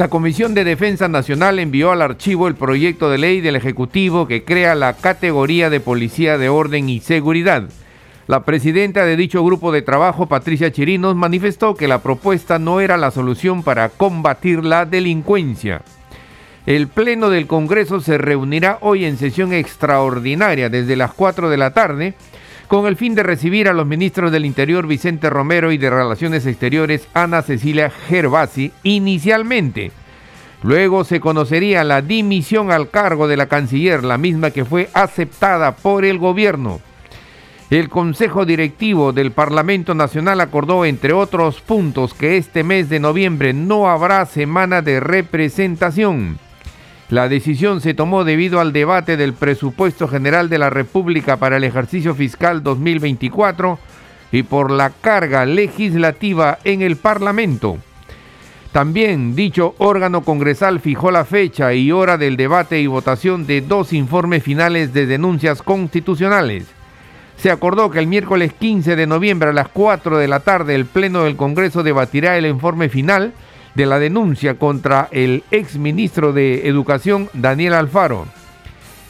La Comisión de Defensa Nacional envió al archivo el proyecto de ley del Ejecutivo que crea la categoría de Policía de Orden y Seguridad. La presidenta de dicho grupo de trabajo, Patricia Chirinos, manifestó que la propuesta no era la solución para combatir la delincuencia. El Pleno del Congreso se reunirá hoy en sesión extraordinaria desde las 4 de la tarde con el fin de recibir a los ministros del Interior Vicente Romero y de Relaciones Exteriores Ana Cecilia Gervasi inicialmente. Luego se conocería la dimisión al cargo de la canciller, la misma que fue aceptada por el gobierno. El Consejo Directivo del Parlamento Nacional acordó, entre otros puntos, que este mes de noviembre no habrá semana de representación. La decisión se tomó debido al debate del presupuesto general de la República para el ejercicio fiscal 2024 y por la carga legislativa en el Parlamento. También dicho órgano congresal fijó la fecha y hora del debate y votación de dos informes finales de denuncias constitucionales. Se acordó que el miércoles 15 de noviembre a las 4 de la tarde el Pleno del Congreso debatirá el informe final de la denuncia contra el ex ministro de Educación Daniel Alfaro.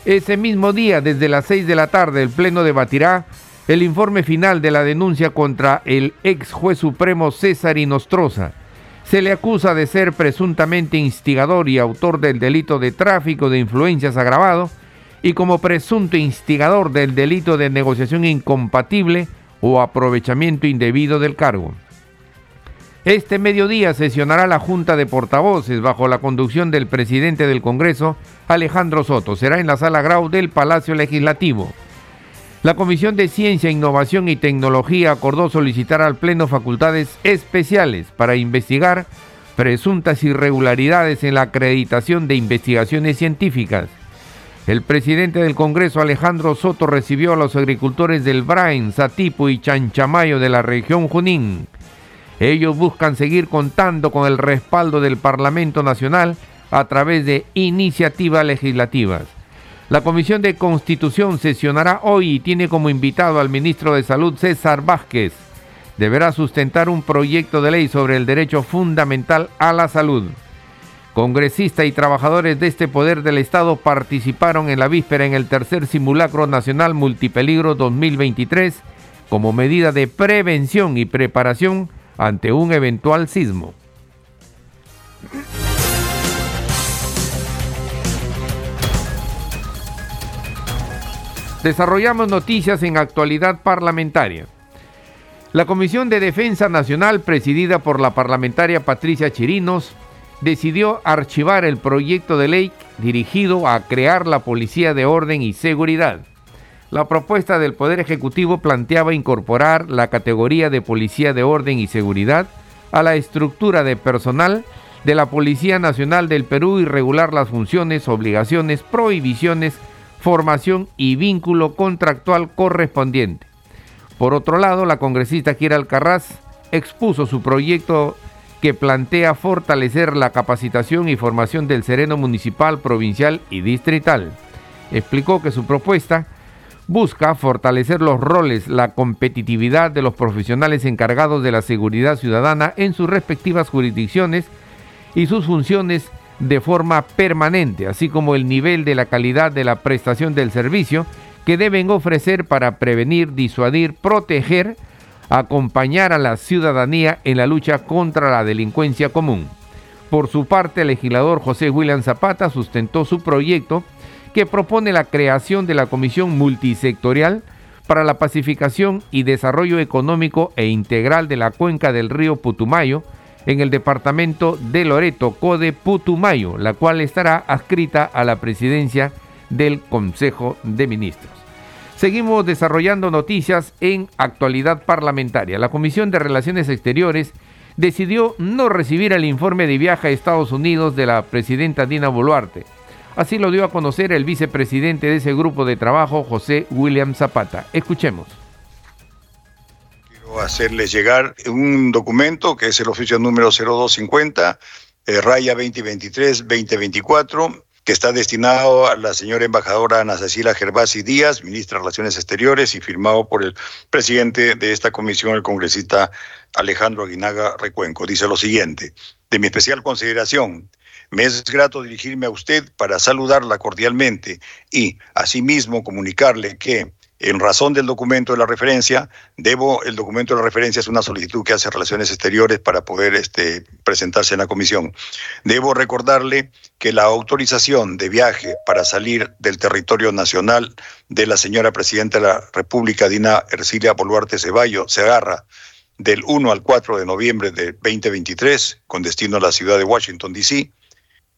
Ese mismo día, desde las 6 de la tarde, el Pleno debatirá el informe final de la denuncia contra el ex juez supremo César Inostroza. Se le acusa de ser presuntamente instigador y autor del delito de tráfico de influencias agravado y como presunto instigador del delito de negociación incompatible o aprovechamiento indebido del cargo. Este mediodía sesionará la Junta de Portavoces bajo la conducción del presidente del Congreso, Alejandro Soto. Será en la sala Grau del Palacio Legislativo. La Comisión de Ciencia, Innovación y Tecnología acordó solicitar al Pleno facultades especiales para investigar presuntas irregularidades en la acreditación de investigaciones científicas. El presidente del Congreso, Alejandro Soto, recibió a los agricultores del Brain, Satipo y Chanchamayo de la región Junín ellos buscan seguir contando con el respaldo del Parlamento Nacional a través de iniciativas legislativas. La Comisión de Constitución sesionará hoy y tiene como invitado al ministro de Salud César Vázquez. Deberá sustentar un proyecto de ley sobre el derecho fundamental a la salud. Congresistas y trabajadores de este poder del Estado participaron en la víspera en el tercer simulacro nacional multipeligro 2023 como medida de prevención y preparación ante un eventual sismo. Desarrollamos noticias en actualidad parlamentaria. La Comisión de Defensa Nacional, presidida por la parlamentaria Patricia Chirinos, decidió archivar el proyecto de ley dirigido a crear la Policía de Orden y Seguridad. La propuesta del Poder Ejecutivo planteaba incorporar la categoría de Policía de Orden y Seguridad a la estructura de personal de la Policía Nacional del Perú y regular las funciones, obligaciones, prohibiciones, formación y vínculo contractual correspondiente. Por otro lado, la congresista Kira Alcarraz expuso su proyecto que plantea fortalecer la capacitación y formación del sereno municipal, provincial y distrital. Explicó que su propuesta busca fortalecer los roles, la competitividad de los profesionales encargados de la seguridad ciudadana en sus respectivas jurisdicciones y sus funciones de forma permanente, así como el nivel de la calidad de la prestación del servicio que deben ofrecer para prevenir, disuadir, proteger, acompañar a la ciudadanía en la lucha contra la delincuencia común. Por su parte, el legislador José William Zapata sustentó su proyecto que propone la creación de la Comisión Multisectorial para la Pacificación y Desarrollo Económico e Integral de la Cuenca del Río Putumayo en el departamento de Loreto, Code Putumayo, la cual estará adscrita a la presidencia del Consejo de Ministros. Seguimos desarrollando noticias en actualidad parlamentaria. La Comisión de Relaciones Exteriores decidió no recibir el informe de viaje a Estados Unidos de la presidenta Dina Boluarte Así lo dio a conocer el vicepresidente de ese grupo de trabajo, José William Zapata. Escuchemos Quiero hacerles llegar un documento que es el oficio número 0250, eh, raya 2023-2024, que está destinado a la señora embajadora Ana Cecilia Gervasi Díaz, ministra de Relaciones Exteriores, y firmado por el presidente de esta comisión, el congresista Alejandro Aguinaga Recuenco. Dice lo siguiente, de mi especial consideración, me es grato dirigirme a usted para saludarla cordialmente y, asimismo, comunicarle que en razón del documento de la referencia, debo, el documento de la referencia es una solicitud que hace Relaciones Exteriores para poder este, presentarse en la comisión. Debo recordarle que la autorización de viaje para salir del territorio nacional de la señora Presidenta de la República, Dina Ercilia Boluarte Ceballo, se agarra del 1 al 4 de noviembre de 2023, con destino a la ciudad de Washington, D.C.,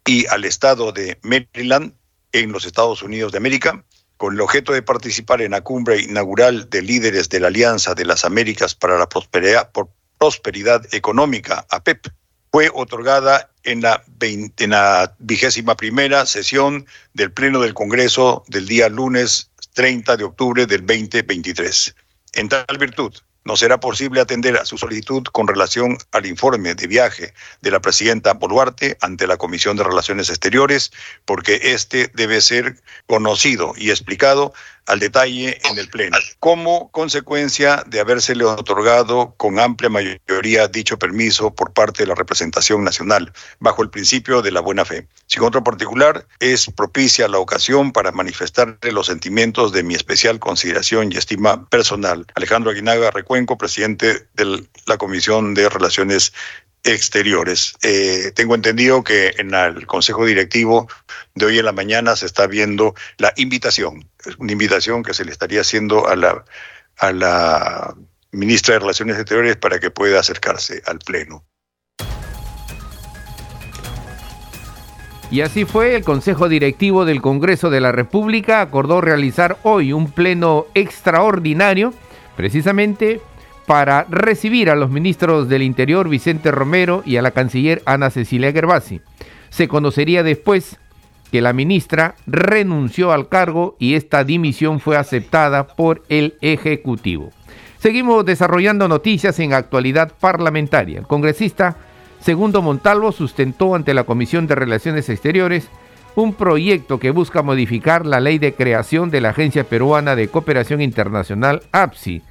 y al estado de Maryland, en los Estados Unidos de América, con el objeto de participar en la cumbre inaugural de líderes de la Alianza de las Américas para la Prosperidad, Prosperidad Económica, APEP, fue otorgada en la, en la vigésima primera sesión del Pleno del Congreso del día lunes 30 de octubre del 2023. En tal virtud, no será posible atender a su solicitud con relación al informe de viaje de la presidenta Boluarte ante la Comisión de Relaciones Exteriores, porque este debe ser conocido y explicado al detalle en el Pleno, como consecuencia de habérsele otorgado con amplia mayoría dicho permiso por parte de la representación nacional, bajo el principio de la buena fe. Sin otro particular, es propicia la ocasión para manifestarle los sentimientos de mi especial consideración y estima personal. Alejandro Aguinaga Recuenco, presidente de la Comisión de Relaciones exteriores. Eh, tengo entendido que en el Consejo Directivo de hoy en la mañana se está viendo la invitación, una invitación que se le estaría haciendo a la, a la ministra de Relaciones Exteriores para que pueda acercarse al Pleno. Y así fue, el Consejo Directivo del Congreso de la República acordó realizar hoy un pleno extraordinario, precisamente para recibir a los ministros del Interior Vicente Romero y a la canciller Ana Cecilia Gervasi. Se conocería después que la ministra renunció al cargo y esta dimisión fue aceptada por el Ejecutivo. Seguimos desarrollando noticias en actualidad parlamentaria. El congresista Segundo Montalvo sustentó ante la Comisión de Relaciones Exteriores un proyecto que busca modificar la ley de creación de la Agencia Peruana de Cooperación Internacional, APSI,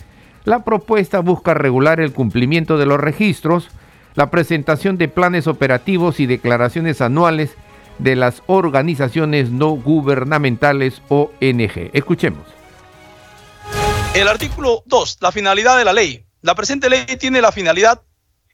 la propuesta busca regular el cumplimiento de los registros, la presentación de planes operativos y declaraciones anuales de las organizaciones no gubernamentales ONG. Escuchemos. El artículo 2, la finalidad de la ley. La presente ley tiene la finalidad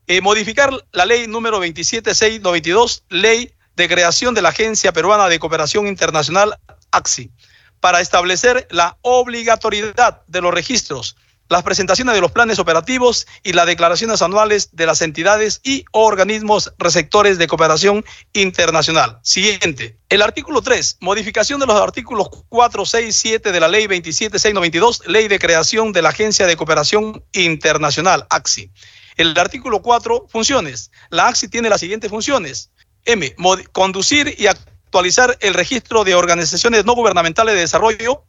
de modificar la ley número 27692, ley de creación de la Agencia Peruana de Cooperación Internacional, AXI, para establecer la obligatoriedad de los registros las presentaciones de los planes operativos y las declaraciones anuales de las entidades y organismos receptores de cooperación internacional. Siguiente. El artículo 3, modificación de los artículos 4, 6, 7 de la ley 27692, ley de creación de la Agencia de Cooperación Internacional, AXI. El artículo 4, funciones. La AXI tiene las siguientes funciones. M, conducir y actualizar el registro de organizaciones no gubernamentales de desarrollo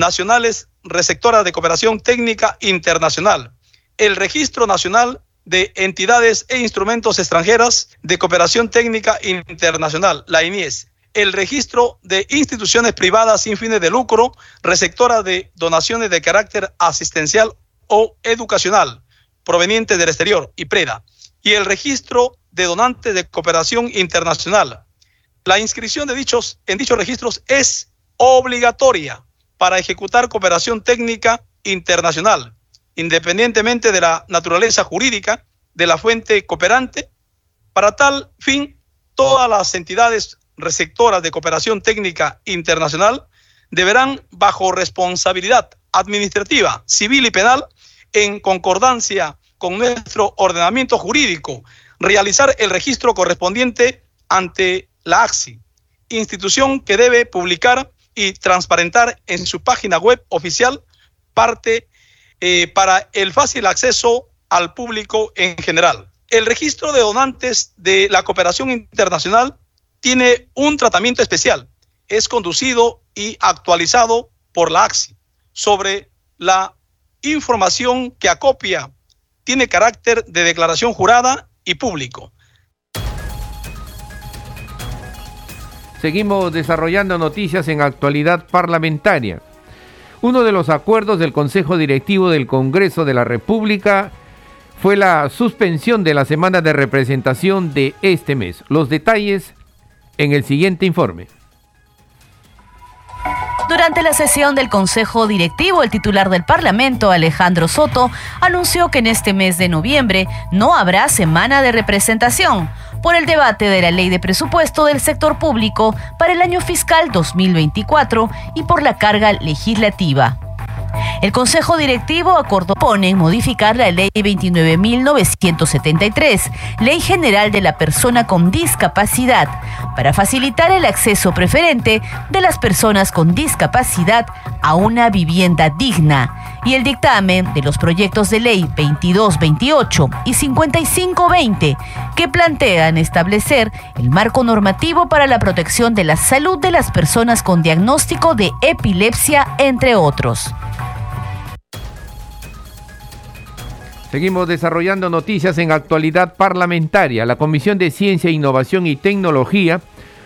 nacionales receptoras de cooperación técnica internacional, el Registro Nacional de Entidades e Instrumentos Extranjeras de Cooperación Técnica Internacional, la INIES, el registro de instituciones privadas sin fines de lucro, receptoras de donaciones de carácter asistencial o educacional provenientes del exterior, y PREDA, y el registro de donantes de cooperación internacional. La inscripción de dichos en dichos registros es obligatoria para ejecutar cooperación técnica internacional, independientemente de la naturaleza jurídica de la fuente cooperante. Para tal fin, todas las entidades receptoras de cooperación técnica internacional deberán, bajo responsabilidad administrativa, civil y penal, en concordancia con nuestro ordenamiento jurídico, realizar el registro correspondiente ante la AXI, institución que debe publicar y transparentar en su página web oficial parte eh, para el fácil acceso al público en general. El registro de donantes de la cooperación internacional tiene un tratamiento especial es conducido y actualizado por la AXI sobre la información que acopia tiene carácter de declaración jurada y público. Seguimos desarrollando noticias en actualidad parlamentaria. Uno de los acuerdos del Consejo Directivo del Congreso de la República fue la suspensión de la semana de representación de este mes. Los detalles en el siguiente informe. Durante la sesión del Consejo Directivo, el titular del Parlamento, Alejandro Soto, anunció que en este mes de noviembre no habrá semana de representación por el debate de la ley de presupuesto del sector público para el año fiscal 2024 y por la carga legislativa. El Consejo Directivo acordó pone modificar la Ley 29.973, Ley General de la Persona con Discapacidad, para facilitar el acceso preferente de las personas con discapacidad a una vivienda digna y el dictamen de los proyectos de ley 2228 y 5520 que plantean establecer el marco normativo para la protección de la salud de las personas con diagnóstico de epilepsia, entre otros. Seguimos desarrollando noticias en actualidad parlamentaria. La Comisión de Ciencia, Innovación y Tecnología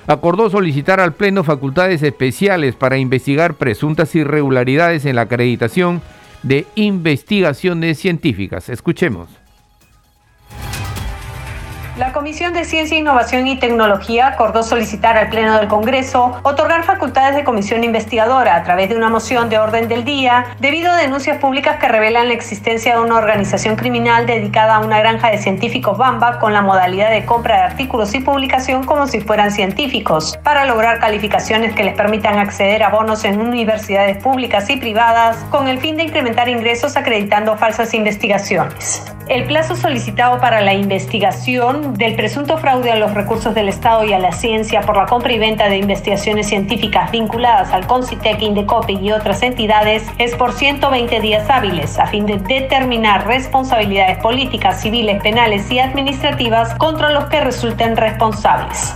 acordó solicitar al Pleno facultades especiales para investigar presuntas irregularidades en la acreditación de investigaciones científicas. Escuchemos. La Comisión de Ciencia, Innovación y Tecnología acordó solicitar al Pleno del Congreso otorgar facultades de comisión investigadora a través de una moción de orden del día debido a denuncias públicas que revelan la existencia de una organización criminal dedicada a una granja de científicos Bamba con la modalidad de compra de artículos y publicación como si fueran científicos, para lograr calificaciones que les permitan acceder a bonos en universidades públicas y privadas con el fin de incrementar ingresos acreditando falsas investigaciones. El plazo solicitado para la investigación del presunto fraude a los recursos del Estado y a la ciencia por la compra y venta de investigaciones científicas vinculadas al CONCITEC, INDECOPI y otras entidades es por 120 días hábiles a fin de determinar responsabilidades políticas, civiles, penales y administrativas contra los que resulten responsables.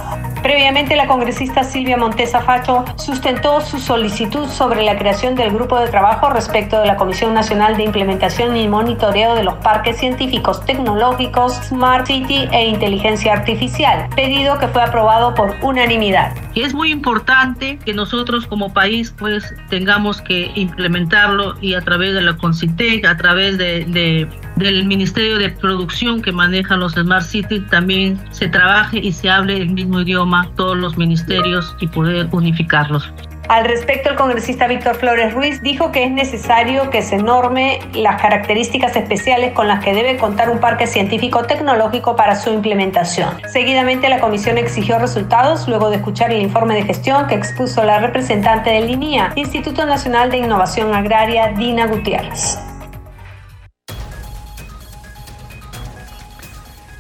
Previamente, la congresista Silvia Montesa Facho sustentó su solicitud sobre la creación del grupo de trabajo respecto de la Comisión Nacional de Implementación y Monitoreo de los Parques Científicos Tecnológicos, Smart City e Inteligencia Artificial, pedido que fue aprobado por unanimidad. Es muy importante que nosotros como país pues tengamos que implementarlo y a través de la CONCITEC, a través de, de del Ministerio de Producción que maneja los Smart Cities también se trabaje y se hable el mismo idioma todos los ministerios y poder unificarlos. Al respecto, el congresista Víctor Flores Ruiz dijo que es necesario que se norme las características especiales con las que debe contar un parque científico tecnológico para su implementación. Seguidamente, la comisión exigió resultados luego de escuchar el informe de gestión que expuso la representante del INIA, Instituto Nacional de Innovación Agraria, Dina Gutiérrez.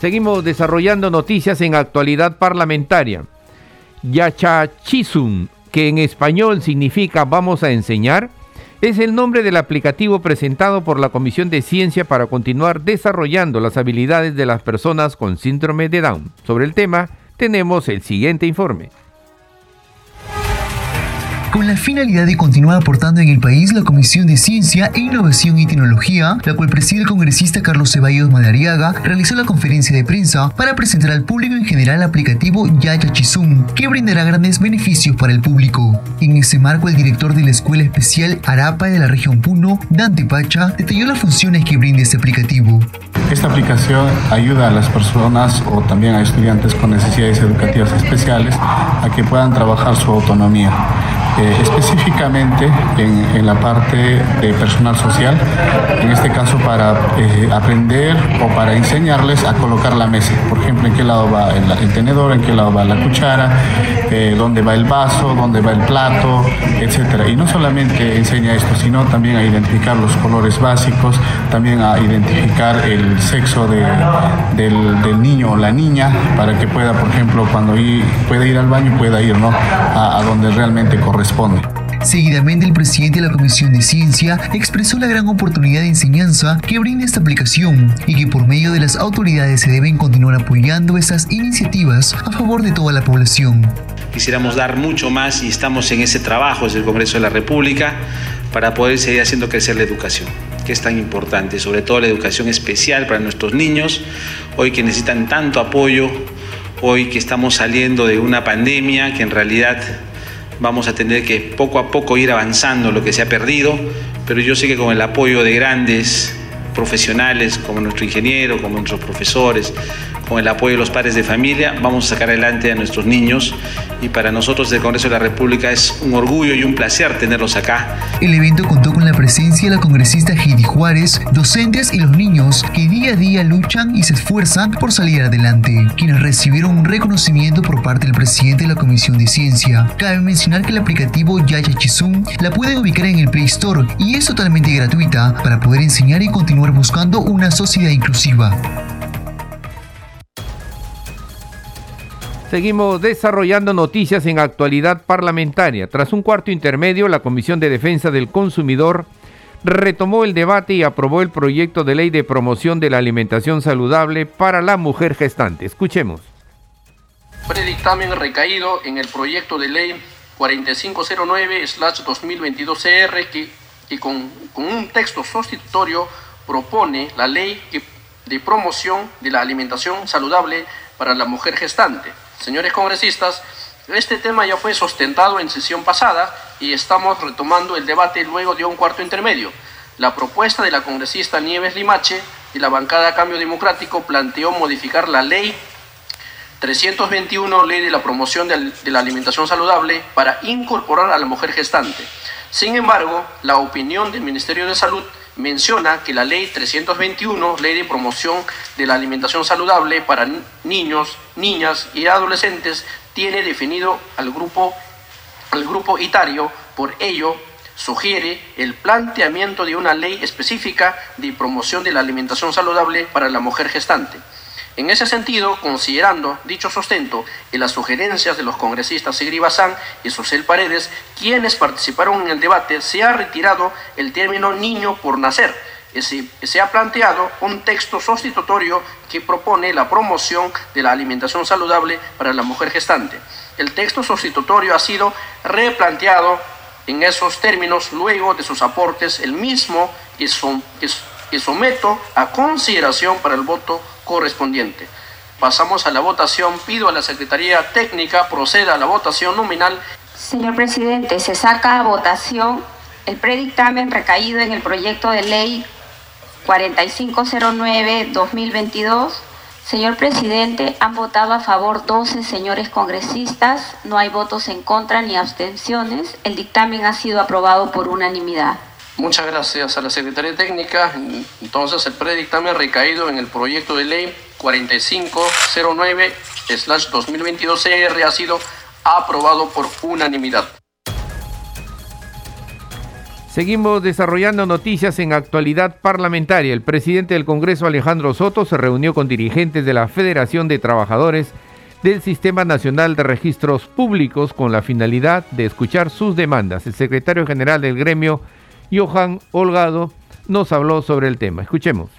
Seguimos desarrollando noticias en actualidad parlamentaria. Yachachisum, que en español significa vamos a enseñar, es el nombre del aplicativo presentado por la Comisión de Ciencia para continuar desarrollando las habilidades de las personas con síndrome de Down. Sobre el tema tenemos el siguiente informe. Con la finalidad de continuar aportando en el país, la Comisión de Ciencia e Innovación y Tecnología, la cual preside el congresista Carlos Ceballos Madariaga, realizó la conferencia de prensa para presentar al público en general el aplicativo Yaya Chizum, que brindará grandes beneficios para el público. En ese marco, el director de la Escuela Especial Arapa de la región Puno, Dante Pacha, detalló las funciones que brinda este aplicativo. Esta aplicación ayuda a las personas o también a estudiantes con necesidades educativas especiales a que puedan trabajar su autonomía. Eh, específicamente en, la parte de personal social, en este caso para eh, aprender o para enseñarles a colocar la mesa. Por ejemplo, en qué lado va el, tenedor, en qué lado va la cuchara, eh, dónde va el vaso, dónde va el plato, etc. Y no solamente enseña esto, sino también a identificar los colores básicos, también a identificar el sexo del, niño o la niña, para que pueda, por ejemplo, cuando pueda ir al baño, pueda ir ¿no? a, a donde realmente corresponde Seguidamente, el presidente de la Comisión de Ciencia expresó la gran oportunidad de enseñanza que brinda esta aplicación y que por medio de las autoridades se deben continuar apoyando estas iniciativas a favor de toda la población. quisiéramos dar mucho más y estamos en ese trabajo desde el Congreso de la República para poder seguir haciendo crecer la educación, que es tan importante, sobre todo la educación especial para nuestros niños, hoy que necesitan tanto apoyo, hoy que estamos saliendo de una pandemia que en realidad vamos a tener que poco a poco ir avanzando lo que se ha perdido, pero yo sé que con el apoyo de grandes profesionales como nuestro ingeniero, como nuestros profesores, con el apoyo de los padres de familia, vamos a sacar adelante a nuestros niños y para nosotros del Congreso de la República es un orgullo y un placer tenerlos acá. El evento contó con la presencia la congresista Heidi Juárez, docentes y los niños que día a día luchan y se esfuerzan por salir adelante, quienes recibieron un reconocimiento por parte del presidente de la Comisión de Ciencia. Cabe mencionar que el aplicativo Yaya Chizun la pueden ubicar en el Play Store y es totalmente gratuita para poder enseñar y continuar buscando una sociedad inclusiva. Seguimos desarrollando noticias en actualidad parlamentaria. Tras un cuarto intermedio, la Comisión de Defensa del Consumidor retomó el debate y aprobó el proyecto de ley de promoción de la alimentación saludable para la mujer gestante. Escuchemos. Predictamen recaído en el proyecto de ley 4509-2022-CR que, con, un texto sustitutorio propone la ley de promoción de la alimentación saludable para la mujer gestante Señores congresistas, este tema ya fue sustentado en sesión pasada y estamos retomando el debate luego de un cuarto intermedio. La propuesta de la congresista Nieves Limache y la bancada Cambio Democrático planteó modificar la ley 321, ley de la promoción de la alimentación saludable, para incorporar a la mujer gestante. Sin embargo, la opinión del Ministerio de Salud menciona que la ley 321, ley de promoción de la alimentación saludable para niños, niñas y adolescentes, tiene definido al grupo, al grupo itario, por ello sugiere el planteamiento de una ley específica de promoción de la alimentación saludable para la mujer gestante. En ese sentido, considerando dicho sustento y las sugerencias de los congresistas Sigri Bazán y Susel Paredes, quienes participaron en el debate, se ha retirado el término niño por nacer. Se ha planteado un texto sustitutorio que propone la promoción de la alimentación saludable para la mujer gestante. El texto sustitutorio ha sido replanteado en esos términos luego de sus aportes, el mismo que, que someto a consideración para el voto correspondiente. Pasamos a la votación. Pido a la Secretaría Técnica proceda a la votación nominal. Señor presidente, se saca a votación el predictamen recaído en el proyecto de ley 4509-2022. Señor presidente, han votado a favor 12 señores congresistas, no hay votos en contra ni abstenciones. El dictamen ha sido aprobado por unanimidad. Muchas gracias a la Secretaría Técnica. Entonces, el predictamen recaído en el proyecto de ley 4509-2022-CR ha sido aprobado por unanimidad. Seguimos desarrollando noticias en actualidad parlamentaria. El presidente del Congreso, Alejandro Soto, se reunió con dirigentes de la Federación de Trabajadores del Sistema Nacional de Registros Públicos con la finalidad de escuchar sus demandas. El secretario general del gremio, Johan Holgado nos habló sobre el tema. Escuchemos.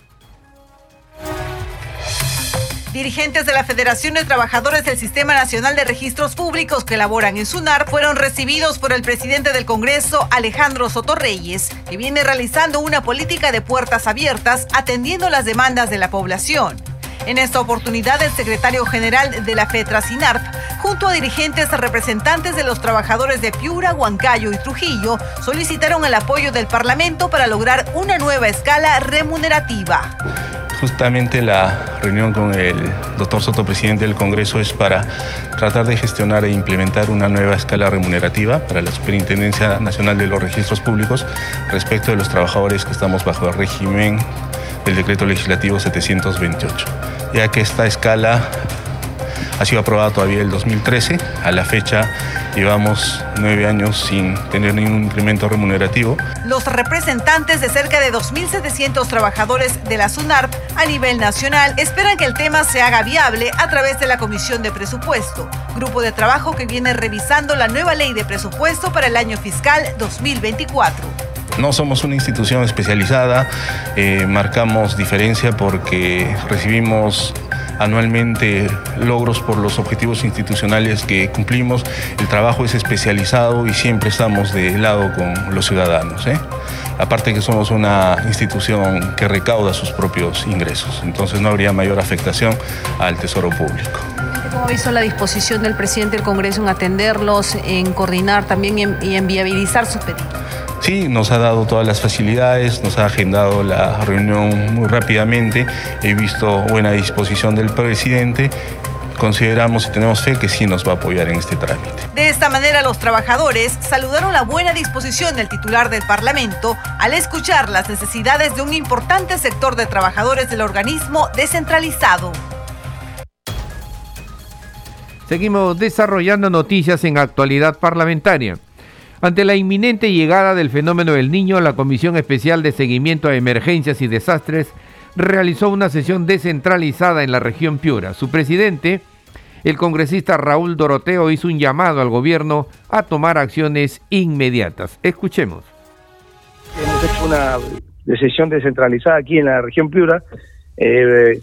Dirigentes de la Federación de Trabajadores del Sistema Nacional de Registros Públicos que laboran en SUNAR fueron recibidos por el presidente del Congreso, Alejandro Sotorreyes, que viene realizando una política de puertas abiertas atendiendo las demandas de la población. En esta oportunidad, el secretario general de la FETRA-SINARP, junto a dirigentes representantes de los trabajadores de Piura, Huancayo y Trujillo, solicitaron el apoyo del Parlamento para lograr una nueva escala remunerativa. Justamente la reunión con el doctor Soto, presidente del Congreso, es para tratar de gestionar e implementar una nueva escala remunerativa para la Superintendencia Nacional de los Registros Públicos respecto de los trabajadores que estamos bajo el régimen del decreto legislativo 728, ya que esta escala ha sido aprobada todavía el 2013. A la fecha llevamos nueve años sin tener ningún incremento remunerativo. Los representantes de cerca de 2.700 trabajadores de la SUNARP a nivel nacional esperan que el tema se haga viable a través de la Comisión de Presupuesto, grupo de trabajo que viene revisando la nueva ley de presupuesto para el año fiscal 2024. No somos una institución especializada, eh, marcamos diferencia porque recibimos anualmente logros por los objetivos institucionales que cumplimos. El trabajo es especializado y siempre estamos de lado con los ciudadanos. ¿eh? Aparte que somos una institución que recauda sus propios ingresos, entonces no habría mayor afectación al tesoro público. ¿Cómo visto la disposición del presidente del Congreso en atenderlos, en coordinar también y en, viabilizar sus pedidos? Sí, nos ha dado todas las facilidades, nos ha agendado la reunión muy rápidamente, he visto buena disposición del presidente consideramos y tenemos fe que sí nos va a apoyar en este trámite. De esta manera, los trabajadores saludaron la buena disposición del titular del Parlamento al escuchar las necesidades de un importante sector de trabajadores del organismo descentralizado. Seguimos desarrollando noticias en actualidad parlamentaria. Ante la inminente llegada del fenómeno del niño, la Comisión Especial de Seguimiento a Emergencias y Desastres realizó una sesión descentralizada en la región Piura. Su presidente, el congresista Raúl Doroteo, hizo un llamado al gobierno a tomar acciones inmediatas. Escuchemos. Hemos hecho una sesión descentralizada aquí en la región Piura, eh,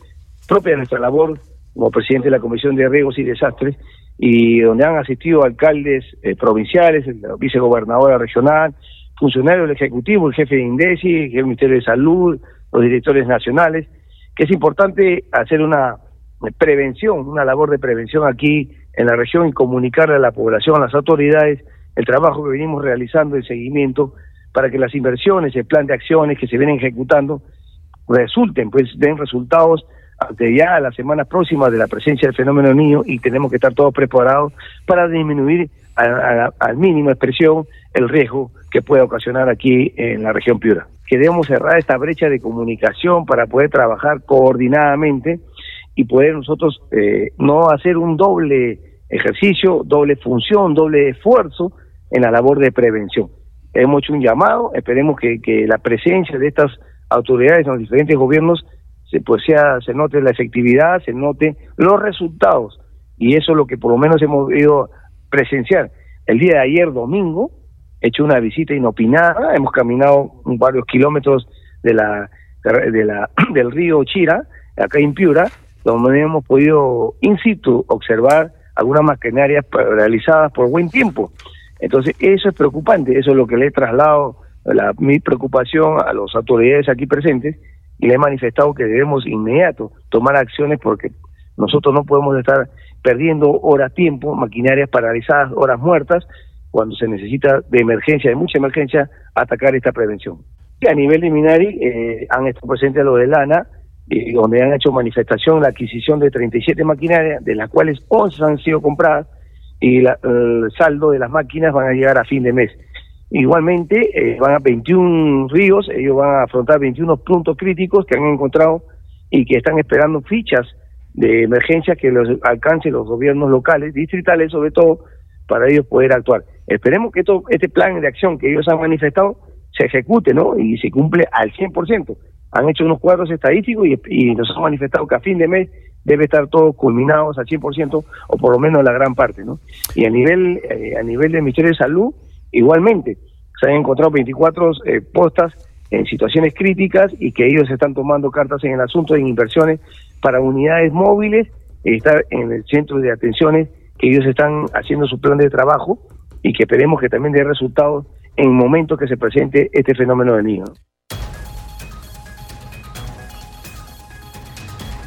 propia de nuestra labor como presidente de la Comisión de Riegos y Desastres, y donde han asistido alcaldes eh, provinciales, el vicegobernadora regional, funcionarios del Ejecutivo, el jefe de INDECI, el Ministerio de Salud, los directores nacionales, que es importante hacer una prevención, una labor de prevención aquí en la región y comunicarle a la población, a las autoridades, el trabajo que venimos realizando, el seguimiento, para que las inversiones, el plan de acciones que se vienen ejecutando, resulten, pues den resultados ante ya las semanas próximas de la presencia del fenómeno niño y tenemos que estar todos preparados para disminuir al mínimo expresión el riesgo que pueda ocasionar aquí en la región Piura. Queremos cerrar esta brecha de comunicación para poder trabajar coordinadamente y poder nosotros eh, no hacer un doble ejercicio, doble función, doble esfuerzo en la labor de prevención. Hemos hecho un llamado, esperemos que, que la presencia de estas autoridades en los diferentes gobiernos se, pues sea, se note la efectividad, se note los resultados. Y eso es lo que por lo menos hemos ido presenciar. El día de ayer, domingo, he hecho una visita inopinada, hemos caminado varios kilómetros de la, de la, del río Chira, acá en Piura, donde hemos podido in situ observar algunas maquinarias realizadas por buen tiempo. Entonces, eso es preocupante, eso es lo que le he trasladado la, mi preocupación a las autoridades aquí presentes y le he manifestado que debemos inmediato tomar acciones porque nosotros no podemos estar perdiendo horas tiempo, maquinarias paralizadas, horas muertas, cuando se necesita de emergencia, de mucha emergencia, atacar esta prevención. Y a nivel de Minari eh, han estado presentes los de Lana, eh, donde han hecho manifestación la adquisición de 37 maquinarias, de las cuales 11 han sido compradas, y el saldo de las máquinas van a llegar a fin de mes. Igualmente, eh, van a 21 ríos, ellos van a afrontar 21 puntos críticos que han encontrado y que están esperando fichas de emergencia que los alcancen los gobiernos locales, distritales sobre todo, para ellos poder actuar. Esperemos que esto, este plan de acción que ellos han manifestado se ejecute, ¿no? Y se cumple al 100%. Han hecho unos cuadros estadísticos y, nos han manifestado que a fin de mes debe estar todo culminado al 100% o por lo menos la gran parte, ¿no? Y a nivel eh, a nivel del Ministerio de Salud Igualmente, se han encontrado 24 eh, postas en situaciones críticas y que ellos están tomando cartas en el asunto de inversiones para unidades móviles, estar en el centro de atenciones, que ellos están haciendo su plan de trabajo y que esperemos que también dé resultados en el momento que se presente este fenómeno del niño.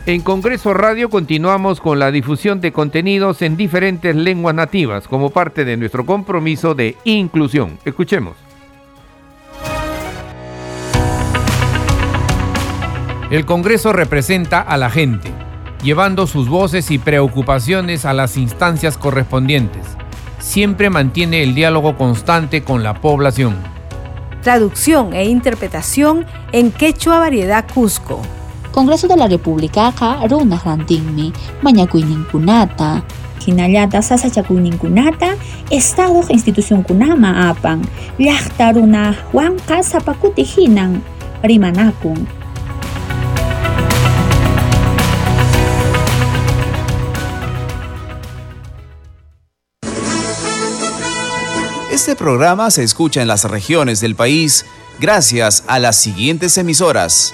En Congreso Radio continuamos con la difusión de contenidos en diferentes lenguas nativas como parte de nuestro compromiso de inclusión. Escuchemos. El Congreso representa a la gente, llevando sus voces y preocupaciones a las instancias correspondientes. Siempre mantiene el diálogo constante con la población. Traducción e interpretación en quechua variedad Cusco. Congreso de la República runa rantinmi mañakuyninkunata hinallata sasachakuyninkunata Estado institución kunama apan. Llaqta runa wanqa sapakuti hinan rimanakun. Este programa se escucha en las regiones del país gracias a las siguientes emisoras.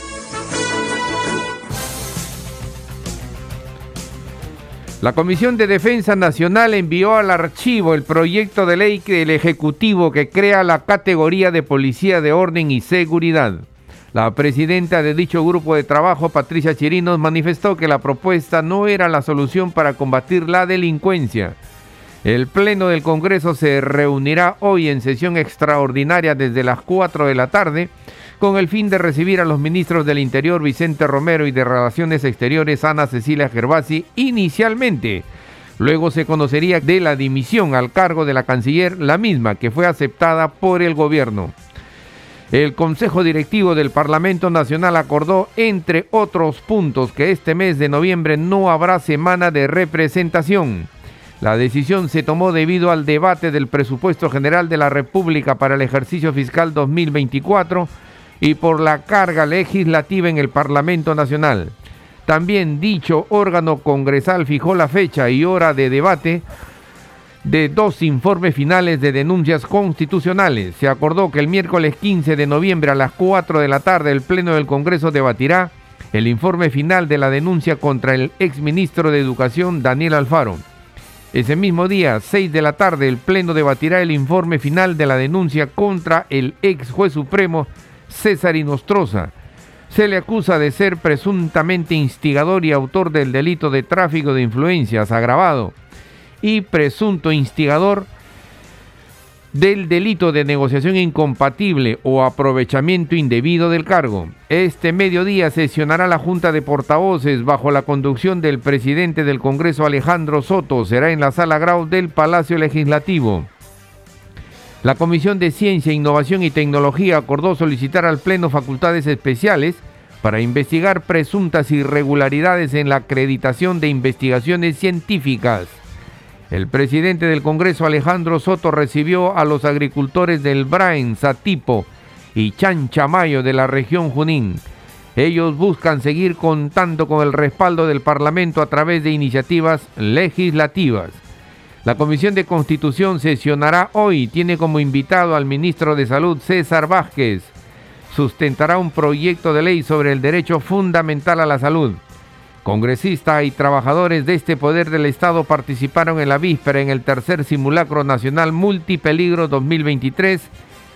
La Comisión de Defensa Nacional envió al archivo el proyecto de ley del Ejecutivo que crea la categoría de Policía de Orden y Seguridad. La presidenta de dicho grupo de trabajo, Patricia Chirinos, manifestó que la propuesta no era la solución para combatir la delincuencia. El Pleno del Congreso se reunirá hoy en sesión extraordinaria desde las 4 de la tarde con el fin de recibir a los ministros del Interior Vicente Romero y de Relaciones Exteriores Ana Cecilia Gervasi inicialmente. Luego se conocería de la dimisión al cargo de la canciller, la misma que fue aceptada por el gobierno. El Consejo Directivo del Parlamento Nacional acordó, entre otros puntos, que este mes de noviembre no habrá semana de representación. La decisión se tomó debido al debate del presupuesto general de la República para el ejercicio fiscal 2024 y por la carga legislativa en el Parlamento Nacional. También dicho órgano congresal fijó la fecha y hora de debate de dos informes finales de denuncias constitucionales. Se acordó que el miércoles 15 de noviembre a las 4 de la tarde el Pleno del Congreso debatirá el informe final de la denuncia contra el exministro de Educación Daniel Alfaro. Ese mismo día, 6 de la tarde, el Pleno debatirá el informe final de la denuncia contra el ex juez supremo César Inostroza. Se le acusa de ser presuntamente instigador y autor del delito de tráfico de influencias agravado y presunto instigador del delito de negociación incompatible o aprovechamiento indebido del cargo. Este mediodía sesionará la Junta de Portavoces bajo la conducción del presidente del Congreso Alejandro Soto. Será en la sala Grau del Palacio Legislativo. La Comisión de Ciencia, Innovación y Tecnología acordó solicitar al Pleno facultades especiales para investigar presuntas irregularidades en la acreditación de investigaciones científicas. El presidente del Congreso, Alejandro Soto, recibió a los agricultores del Brain, Satipo y Chanchamayo de la región Junín. Ellos buscan seguir contando con el respaldo del Parlamento a través de iniciativas legislativas. La Comisión de Constitución sesionará hoy. Tiene como invitado al ministro de Salud, César Vázquez. Sustentará un proyecto de ley sobre el derecho fundamental a la salud. Congresistas y trabajadores de este poder del Estado participaron en la víspera en el tercer simulacro nacional Multipeligro 2023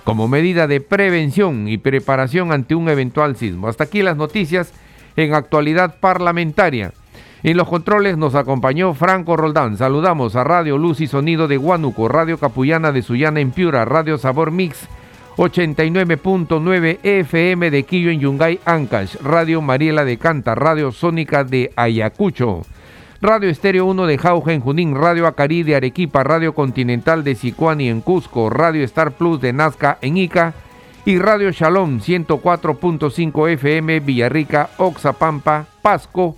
como medida de prevención y preparación ante un eventual sismo. Hasta aquí las noticias en actualidad parlamentaria. En los controles nos acompañó Franco Roldán. Saludamos a Radio Luz y Sonido de Huánuco, Radio Capullana de Sullana en Piura, Radio Sabor Mix 89.9 FM de Quillo en Yungay, Ancash, Radio Mariela de Canta, Radio Sónica de Ayacucho, Radio Estéreo 1 de Jauja en Junín, Radio Acari de Arequipa, Radio Continental de Sicuani en Cusco, Radio Star Plus de Nazca en Ica y Radio Shalom 104.5 FM Villarrica, Oxapampa, Pasco,